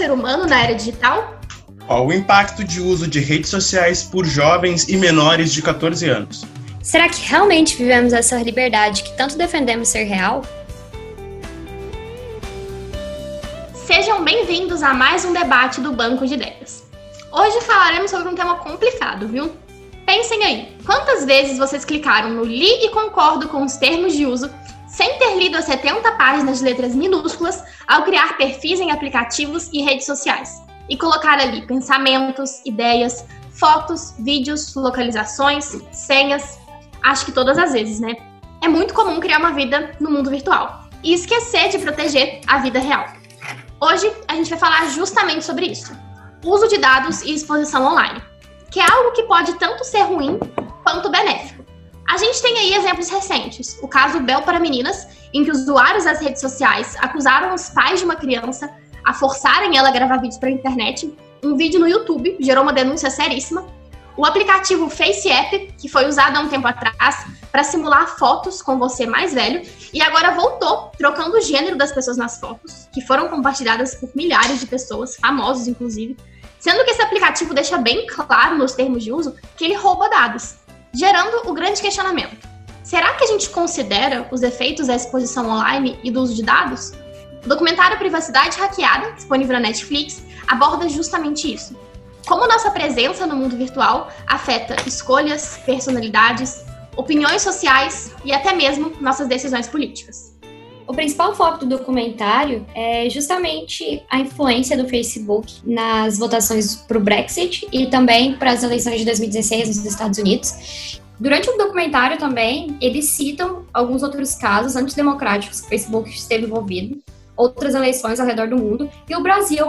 ser humano na era digital? Qual o impacto de uso de redes sociais por jovens e menores de 14 anos? Será que realmente vivemos essa liberdade que tanto defendemos ser real? Sejam bem-vindos a mais um debate do Banco de Ideias. Hoje falaremos sobre um tema complicado, viu? Pensem aí, quantas vezes vocês clicaram no li e concordo com os termos de uso sem ter lido as 70 páginas de letras minúsculas ao criar perfis em aplicativos e redes sociais e colocar ali pensamentos, ideias, fotos, vídeos, localizações, senhas, acho que todas as vezes, né? É muito comum criar uma vida no mundo virtual e esquecer de proteger a vida real. Hoje a gente vai falar justamente sobre isso: uso de dados e exposição online, que é algo que pode tanto ser ruim quanto benéfico. A gente tem aí exemplos recentes. O caso Bel para Meninas, em que usuários das redes sociais acusaram os pais de uma criança a forçarem ela a gravar vídeos para a internet. Um vídeo no YouTube gerou uma denúncia seríssima. O aplicativo FaceApp, que foi usado há um tempo atrás para simular fotos com você mais velho, e agora voltou, trocando o gênero das pessoas nas fotos, que foram compartilhadas por milhares de pessoas, famosos inclusive, sendo que esse aplicativo deixa bem claro nos termos de uso que ele rouba dados gerando o grande questionamento: será que a gente considera os efeitos da exposição online e do uso de dados? O documentário Privacidade Hackeada, disponível na Netflix, aborda justamente isso. Como nossa presença no mundo virtual afeta escolhas, personalidades, opiniões sociais e até mesmo nossas decisões políticas. O principal foco do documentário é justamente a influência do Facebook nas votações para o Brexit e também para as eleições de 2016 nos Estados Unidos. Durante o documentário também, eles citam alguns outros casos antidemocráticos que o Facebook esteve envolvido, outras eleições ao redor do mundo, e o Brasil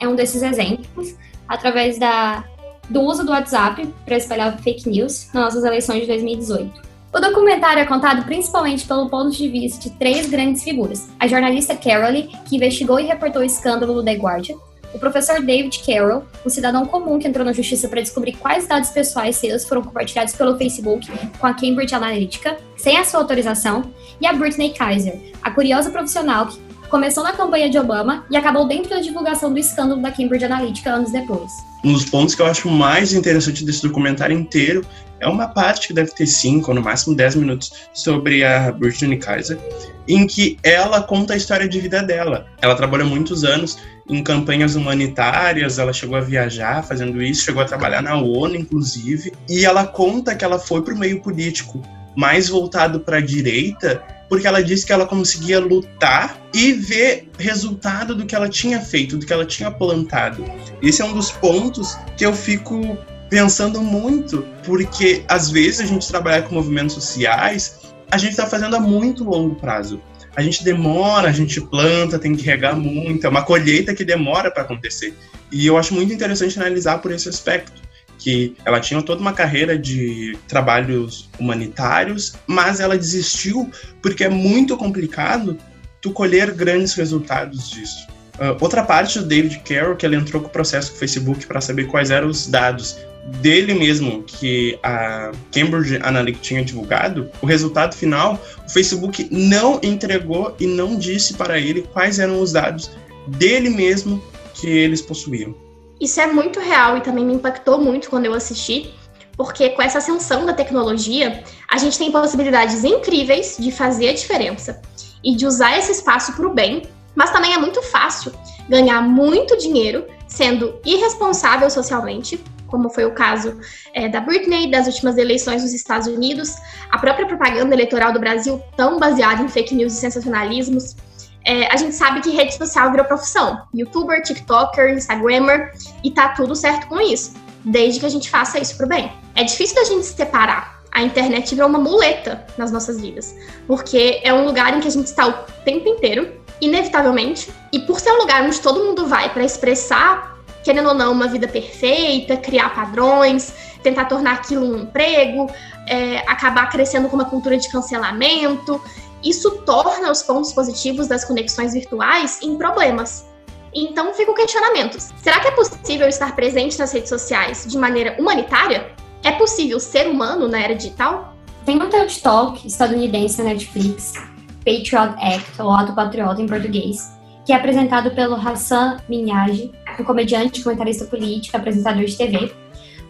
é um desses exemplos, através da, do uso do WhatsApp para espalhar fake news nas nossas eleições de 2018. O documentário é contado principalmente pelo ponto de vista de três grandes figuras: a jornalista Carole, que investigou e reportou o escândalo do The Guardian, o professor David Carroll, um cidadão comum que entrou na justiça para descobrir quais dados pessoais seus foram compartilhados pelo Facebook com a Cambridge Analytica, sem a sua autorização, e a Britney Kaiser, a curiosa profissional que começou na campanha de Obama e acabou dentro da divulgação do escândalo da Cambridge Analytica anos depois. Um dos pontos que eu acho mais interessante desse documentário inteiro é uma parte que deve ter 5 ou no máximo 10 minutos sobre a Britney Kaiser, em que ela conta a história de vida dela. Ela trabalhou muitos anos em campanhas humanitárias, ela chegou a viajar fazendo isso, chegou a trabalhar na ONU, inclusive, e ela conta que ela foi para o meio político mais voltado para a direita porque ela disse que ela conseguia lutar e ver resultado do que ela tinha feito, do que ela tinha plantado. Esse é um dos pontos que eu fico pensando muito, porque às vezes a gente trabalhar com movimentos sociais, a gente está fazendo a muito longo prazo. A gente demora, a gente planta, tem que regar muito, é uma colheita que demora para acontecer. E eu acho muito interessante analisar por esse aspecto que ela tinha toda uma carreira de trabalhos humanitários, mas ela desistiu porque é muito complicado tu colher grandes resultados disso. Uh, outra parte do David Carroll, que ele entrou com o processo com o Facebook para saber quais eram os dados dele mesmo que a Cambridge Analytica tinha divulgado, o resultado final, o Facebook não entregou e não disse para ele quais eram os dados dele mesmo que eles possuíam. Isso é muito real e também me impactou muito quando eu assisti, porque com essa ascensão da tecnologia, a gente tem possibilidades incríveis de fazer a diferença e de usar esse espaço para o bem, mas também é muito fácil ganhar muito dinheiro sendo irresponsável socialmente, como foi o caso é, da Britney, das últimas eleições nos Estados Unidos, a própria propaganda eleitoral do Brasil, tão baseada em fake news e sensacionalismos, é, a gente sabe que rede social virou profissão. Youtuber, TikToker, Instagrammer, e tá tudo certo com isso, desde que a gente faça isso pro bem. É difícil da gente se separar. A internet virou uma muleta nas nossas vidas, porque é um lugar em que a gente está o tempo inteiro, inevitavelmente, e por ser um lugar onde todo mundo vai para expressar, querendo ou não, uma vida perfeita, criar padrões, tentar tornar aquilo um emprego, é, acabar crescendo com uma cultura de cancelamento isso torna os pontos positivos das conexões virtuais em problemas. Então fica o questionamento: será que é possível estar presente nas redes sociais de maneira humanitária? É possível ser humano na era digital? Tem um TED Talk estadunidense na Netflix, Patriot Act, ou Ato Patriota em português, que é apresentado pelo Hassan Minhaj, um comediante, comentarista político, apresentador de TV,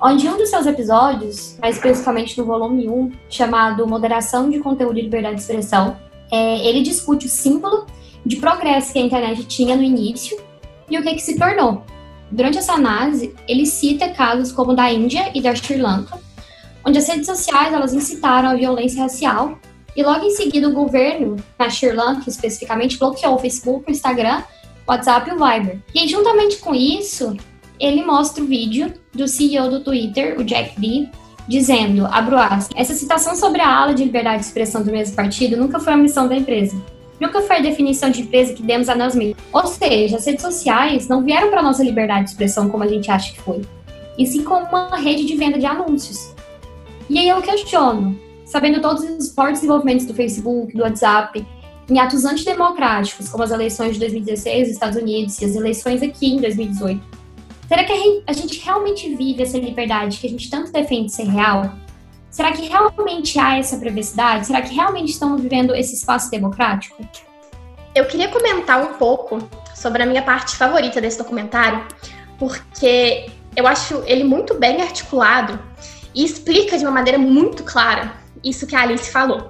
onde um dos seus episódios, mais especificamente no volume 1, chamado Moderação de Conteúdo e Liberdade de Expressão, é, ele discute o símbolo de progresso que a internet tinha no início e o que, que se tornou. Durante essa análise, ele cita casos como da Índia e da Sri Lanka, onde as redes sociais elas incitaram a violência racial e logo em seguida o governo, na Sri Lanka especificamente, bloqueou o Facebook, o Instagram, o WhatsApp e o Viber. E juntamente com isso, ele mostra o vídeo do CEO do Twitter, o Jack D, dizendo, abro aspas, essa citação sobre a ala de liberdade de expressão do mesmo partido nunca foi a missão da empresa. Nunca foi a definição de empresa que demos a nós mesmos. Ou seja, as redes sociais não vieram para nossa liberdade de expressão como a gente acha que foi, e sim como uma rede de venda de anúncios. E aí eu questiono, sabendo todos os fortes desenvolvimentos do Facebook, do WhatsApp, em atos antidemocráticos, como as eleições de 2016 nos Estados Unidos e as eleições aqui em 2018, será que a gente realmente vive essa liberdade que a gente tanto defende ser real? Será que realmente há essa privacidade? Será que realmente estamos vivendo esse espaço democrático? Eu queria comentar um pouco sobre a minha parte favorita desse documentário, porque eu acho ele muito bem articulado e explica de uma maneira muito clara isso que a Alice falou.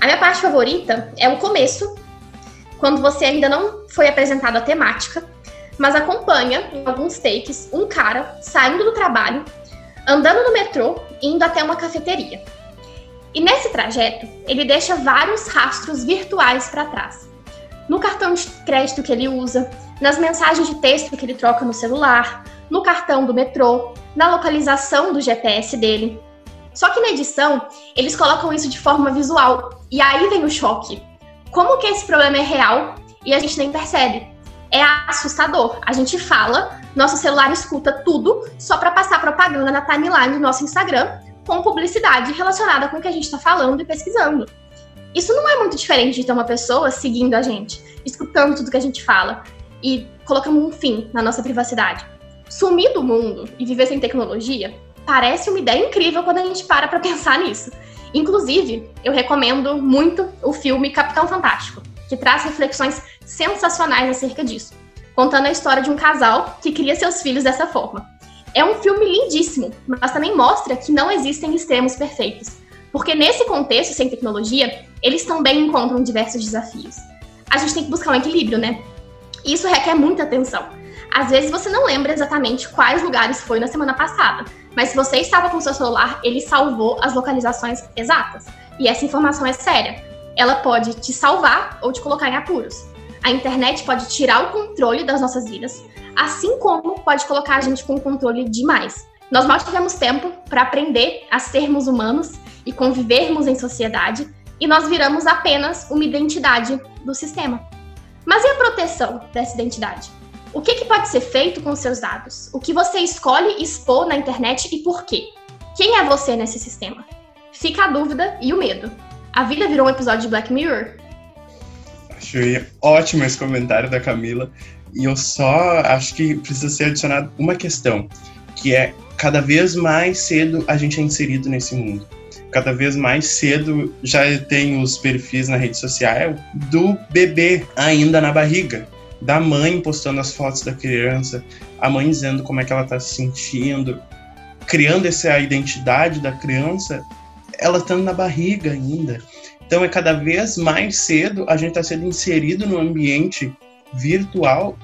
A minha parte favorita é o começo, quando você ainda não foi apresentado a temática, mas acompanha em alguns takes um cara saindo do trabalho, andando no metrô, indo até uma cafeteria. E nesse trajeto, ele deixa vários rastros virtuais para trás. No cartão de crédito que ele usa, nas mensagens de texto que ele troca no celular, no cartão do metrô, na localização do GPS dele. Só que na edição, eles colocam isso de forma visual. E aí vem o choque. Como que esse problema é real e a gente nem percebe? É assustador. A gente fala, nosso celular escuta tudo só para passar propaganda na timeline do nosso Instagram com publicidade relacionada com o que a gente está falando e pesquisando. Isso não é muito diferente de ter uma pessoa seguindo a gente, escutando tudo que a gente fala e colocando um fim na nossa privacidade sumir do mundo e viver sem tecnologia parece uma ideia incrível quando a gente para para pensar nisso. Inclusive, eu recomendo muito o filme Capitão Fantástico, que traz reflexões sensacionais acerca disso, contando a história de um casal que cria seus filhos dessa forma. É um filme lindíssimo, mas também mostra que não existem extremos perfeitos, porque nesse contexto sem tecnologia, eles também encontram diversos desafios. A gente tem que buscar um equilíbrio, né? Isso requer muita atenção às vezes você não lembra exatamente quais lugares foi na semana passada, mas se você estava com seu celular, ele salvou as localizações exatas. E essa informação é séria. Ela pode te salvar ou te colocar em apuros. A internet pode tirar o controle das nossas vidas, assim como pode colocar a gente com controle demais. Nós mal tivemos tempo para aprender a sermos humanos e convivermos em sociedade, e nós viramos apenas uma identidade do sistema. Mas e a proteção dessa identidade? O que, que pode ser feito com seus dados? O que você escolhe expor na internet e por quê? Quem é você nesse sistema? Fica a dúvida e o medo. A vida virou um episódio de Black Mirror? Achei ótimo esse comentário da Camila. E eu só acho que precisa ser adicionado uma questão, que é cada vez mais cedo a gente é inserido nesse mundo. Cada vez mais cedo já tem os perfis na rede social do bebê ainda na barriga da mãe postando as fotos da criança, a mãe dizendo como é que ela está se sentindo, criando essa identidade da criança, ela estando na barriga ainda. Então é cada vez mais cedo a gente está sendo inserido no ambiente virtual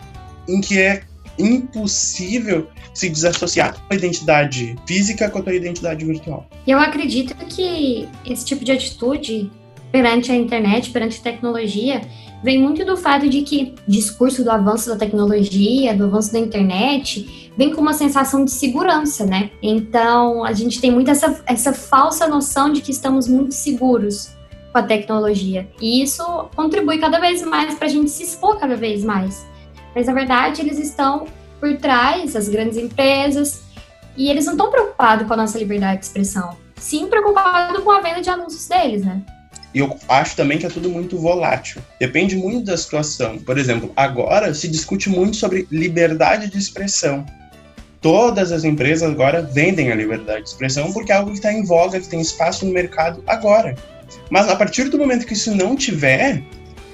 em que é impossível se desassociar a identidade física com a identidade virtual. Eu acredito que esse tipo de atitude perante a internet, perante a tecnologia, vem muito do fato de que o discurso do avanço da tecnologia, do avanço da internet, vem com uma sensação de segurança, né? Então, a gente tem muito essa, essa falsa noção de que estamos muito seguros com a tecnologia. E isso contribui cada vez mais para a gente se expor cada vez mais. Mas, na verdade, eles estão por trás, as grandes empresas, e eles não estão preocupados com a nossa liberdade de expressão. Sim, preocupados com a venda de anúncios deles, né? E eu acho também que é tudo muito volátil. Depende muito da situação. Por exemplo, agora se discute muito sobre liberdade de expressão. Todas as empresas agora vendem a liberdade de expressão porque é algo que está em voga, que tem espaço no mercado agora. Mas a partir do momento que isso não tiver,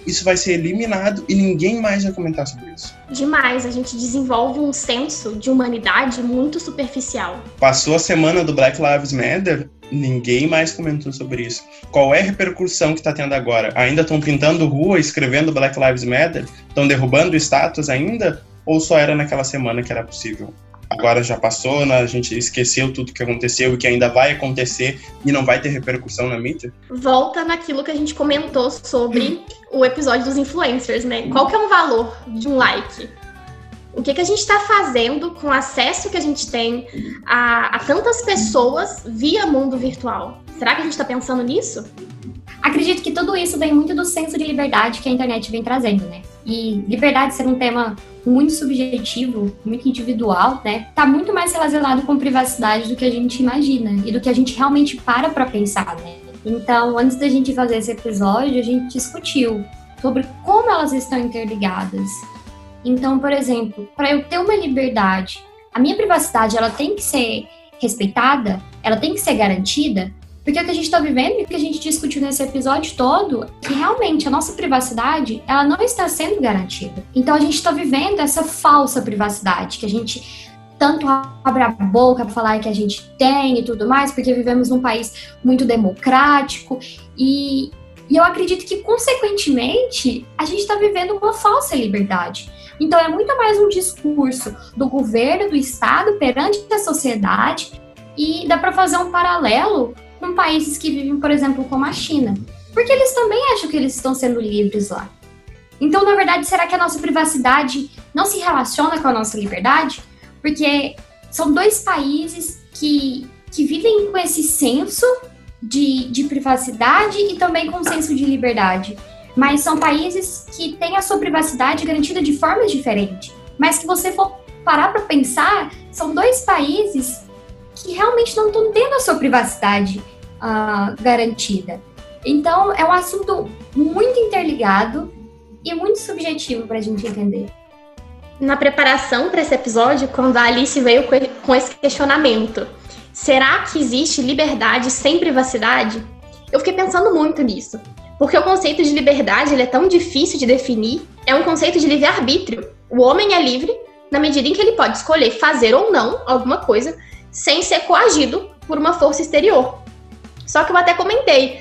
isso vai ser eliminado e ninguém mais vai comentar sobre isso. Demais, a gente desenvolve um senso de humanidade muito superficial. Passou a semana do Black Lives Matter, ninguém mais comentou sobre isso. Qual é a repercussão que está tendo agora? Ainda estão pintando rua, escrevendo Black Lives Matter? Estão derrubando status ainda? Ou só era naquela semana que era possível? agora já passou, né? a gente esqueceu tudo que aconteceu e que ainda vai acontecer e não vai ter repercussão na mídia? Volta naquilo que a gente comentou sobre o episódio dos influencers, né? Qual que é o valor de um like? O que, que a gente está fazendo com o acesso que a gente tem a, a tantas pessoas via mundo virtual? Será que a gente está pensando nisso? Acredito que tudo isso vem muito do senso de liberdade que a internet vem trazendo, né? E liberdade ser um tema muito subjetivo, muito individual, né? Tá muito mais relacionado com privacidade do que a gente imagina e do que a gente realmente para para pensar, né? Então, antes da gente fazer esse episódio, a gente discutiu sobre como elas estão interligadas. Então, por exemplo, para eu ter uma liberdade, a minha privacidade ela tem que ser respeitada, ela tem que ser garantida, porque o que a gente está vivendo e o que a gente discutiu nesse episódio todo, que realmente a nossa privacidade, ela não está sendo garantida. Então a gente está vivendo essa falsa privacidade, que a gente tanto abre a boca para falar que a gente tem e tudo mais, porque vivemos num país muito democrático e, e eu acredito que, consequentemente, a gente está vivendo uma falsa liberdade. Então, é muito mais um discurso do governo, do Estado perante a sociedade, e dá para fazer um paralelo com países que vivem, por exemplo, como a China. Porque eles também acham que eles estão sendo livres lá. Então, na verdade, será que a nossa privacidade não se relaciona com a nossa liberdade? Porque são dois países que, que vivem com esse senso de, de privacidade e também com senso de liberdade. Mas são países que têm a sua privacidade garantida de formas diferentes. Mas que você for parar para pensar, são dois países que realmente não estão tendo a sua privacidade uh, garantida. Então, é um assunto muito interligado e muito subjetivo para a gente entender. Na preparação para esse episódio, quando a Alice veio com esse questionamento, será que existe liberdade sem privacidade? Eu fiquei pensando muito nisso, porque o conceito de liberdade ele é tão difícil de definir, é um conceito de livre-arbítrio. O homem é livre na medida em que ele pode escolher fazer ou não alguma coisa sem ser coagido por uma força exterior. Só que eu até comentei.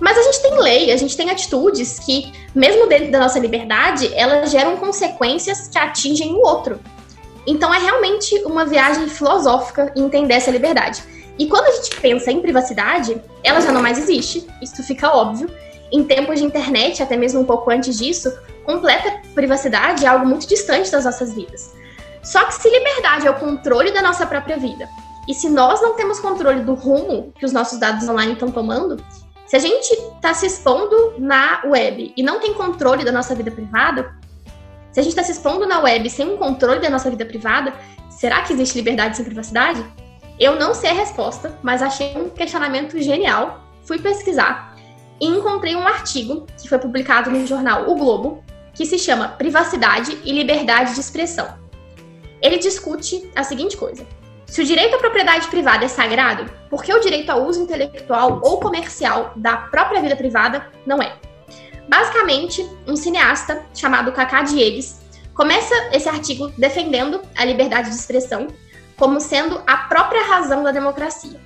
Mas a gente tem lei, a gente tem atitudes que, mesmo dentro da nossa liberdade, elas geram consequências que atingem o outro. Então é realmente uma viagem filosófica entender essa liberdade. E quando a gente pensa em privacidade, ela já não mais existe, isso fica óbvio. Em tempos de internet, até mesmo um pouco antes disso, completa privacidade é algo muito distante das nossas vidas. Só que se liberdade é o controle da nossa própria vida, e se nós não temos controle do rumo que os nossos dados online estão tomando, se a gente está se expondo na web e não tem controle da nossa vida privada, se a gente está se expondo na web sem um controle da nossa vida privada, será que existe liberdade sem privacidade? Eu não sei a resposta, mas achei um questionamento genial. Fui pesquisar e encontrei um artigo que foi publicado no jornal O Globo, que se chama Privacidade e Liberdade de Expressão. Ele discute a seguinte coisa: se o direito à propriedade privada é sagrado, por que o direito ao uso intelectual ou comercial da própria vida privada não é? Basicamente, um cineasta chamado Cacá Diegues começa esse artigo defendendo a liberdade de expressão como sendo a própria razão da democracia.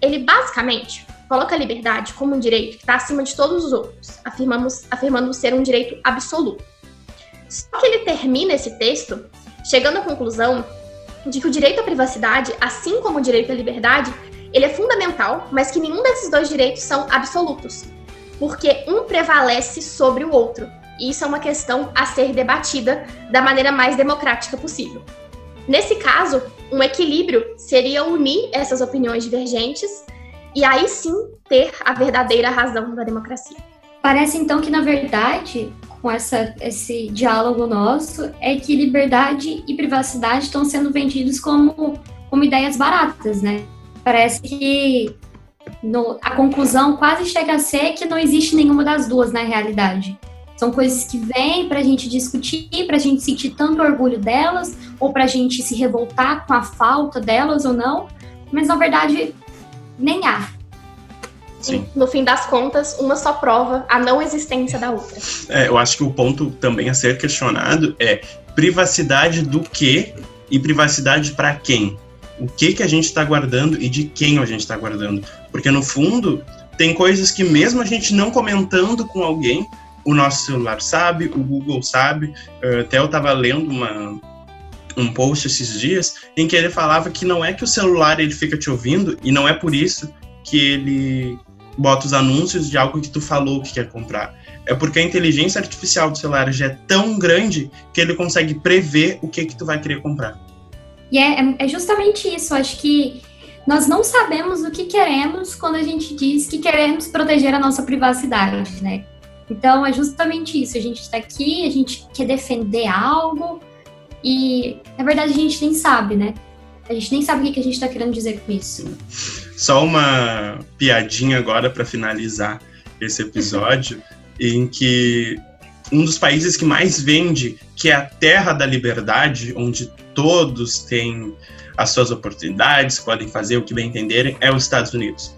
Ele basicamente coloca a liberdade como um direito que está acima de todos os outros, afirmamos, afirmando ser um direito absoluto. Só que ele termina esse texto chegando à conclusão de que o direito à privacidade, assim como o direito à liberdade, ele é fundamental, mas que nenhum desses dois direitos são absolutos, porque um prevalece sobre o outro. E isso é uma questão a ser debatida da maneira mais democrática possível. Nesse caso, um equilíbrio seria unir essas opiniões divergentes e aí sim ter a verdadeira razão da democracia. Parece então que, na verdade, com essa, esse diálogo nosso é que liberdade e privacidade estão sendo vendidos como, como ideias baratas, né? Parece que no, a conclusão quase chega a ser que não existe nenhuma das duas na realidade. São coisas que vêm para a gente discutir, para a gente sentir tanto orgulho delas, ou para a gente se revoltar com a falta delas ou não, mas na verdade nem há. Sim. No fim das contas, uma só prova a não existência da outra. É, eu acho que o ponto também a ser questionado é privacidade do que e privacidade para quem? O que que a gente está guardando e de quem a gente está guardando? Porque no fundo tem coisas que mesmo a gente não comentando com alguém, o nosso celular sabe, o Google sabe. Até eu estava lendo uma, um post esses dias em que ele falava que não é que o celular ele fica te ouvindo e não é por isso que ele bota os anúncios de algo que tu falou que quer comprar. É porque a inteligência artificial do celular já é tão grande que ele consegue prever o que que tu vai querer comprar. E é, é justamente isso. Acho que nós não sabemos o que queremos quando a gente diz que queremos proteger a nossa privacidade, né? Então é justamente isso. A gente está aqui, a gente quer defender algo e na verdade a gente nem sabe, né? A gente nem sabe o que a gente está querendo dizer com isso. Só uma piadinha agora para finalizar esse episódio, em que um dos países que mais vende, que é a terra da liberdade, onde todos têm as suas oportunidades, podem fazer o que bem entenderem, é os Estados Unidos.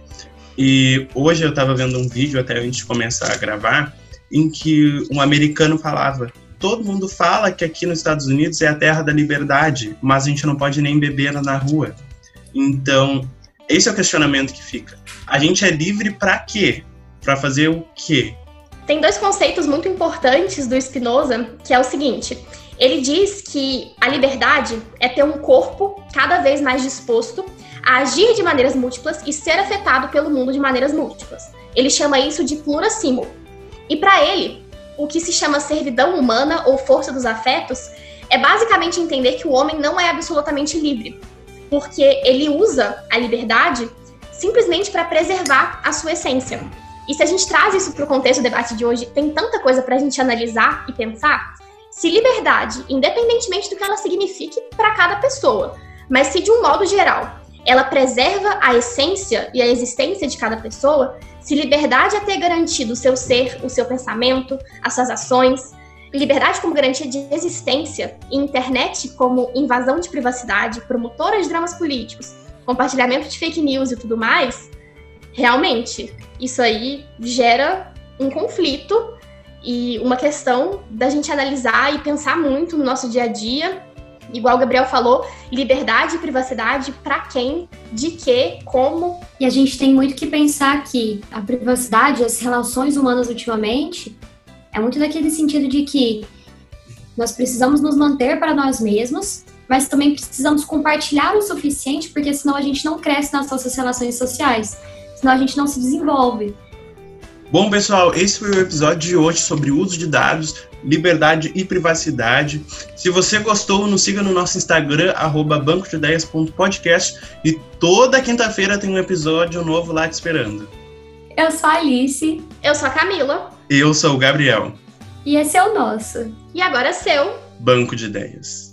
E hoje eu estava vendo um vídeo, até antes de começar a gravar, em que um americano falava todo mundo fala que aqui nos Estados Unidos é a terra da liberdade, mas a gente não pode nem beber na rua. Então, esse é o questionamento que fica. A gente é livre para quê? Para fazer o quê? Tem dois conceitos muito importantes do Spinoza, que é o seguinte: ele diz que a liberdade é ter um corpo cada vez mais disposto a agir de maneiras múltiplas e ser afetado pelo mundo de maneiras múltiplas. Ele chama isso de pluracimo. E para ele, o que se chama servidão humana ou força dos afetos é basicamente entender que o homem não é absolutamente livre, porque ele usa a liberdade simplesmente para preservar a sua essência. E se a gente traz isso para o contexto do debate de hoje, tem tanta coisa para a gente analisar e pensar. Se liberdade, independentemente do que ela signifique para cada pessoa, mas se de um modo geral ela preserva a essência e a existência de cada pessoa, se liberdade é ter garantido o seu ser, o seu pensamento, as suas ações, liberdade como garantia de existência e internet como invasão de privacidade, promotora de dramas políticos, compartilhamento de fake news e tudo mais, realmente, isso aí gera um conflito e uma questão da gente analisar e pensar muito no nosso dia a dia igual o Gabriel falou, liberdade e privacidade para quem, de que, como. E a gente tem muito que pensar que a privacidade, as relações humanas ultimamente, é muito daquele sentido de que nós precisamos nos manter para nós mesmos, mas também precisamos compartilhar o suficiente, porque senão a gente não cresce nas nossas relações sociais, senão a gente não se desenvolve. Bom, pessoal, esse foi o episódio de hoje sobre o uso de dados, liberdade e privacidade. Se você gostou, nos siga no nosso Instagram, arroba bancodeideias.podcast e toda quinta-feira tem um episódio novo lá te esperando. Eu sou a Alice. Eu sou a Camila. Eu sou o Gabriel. E esse é o nosso. E agora é seu. Banco de Ideias.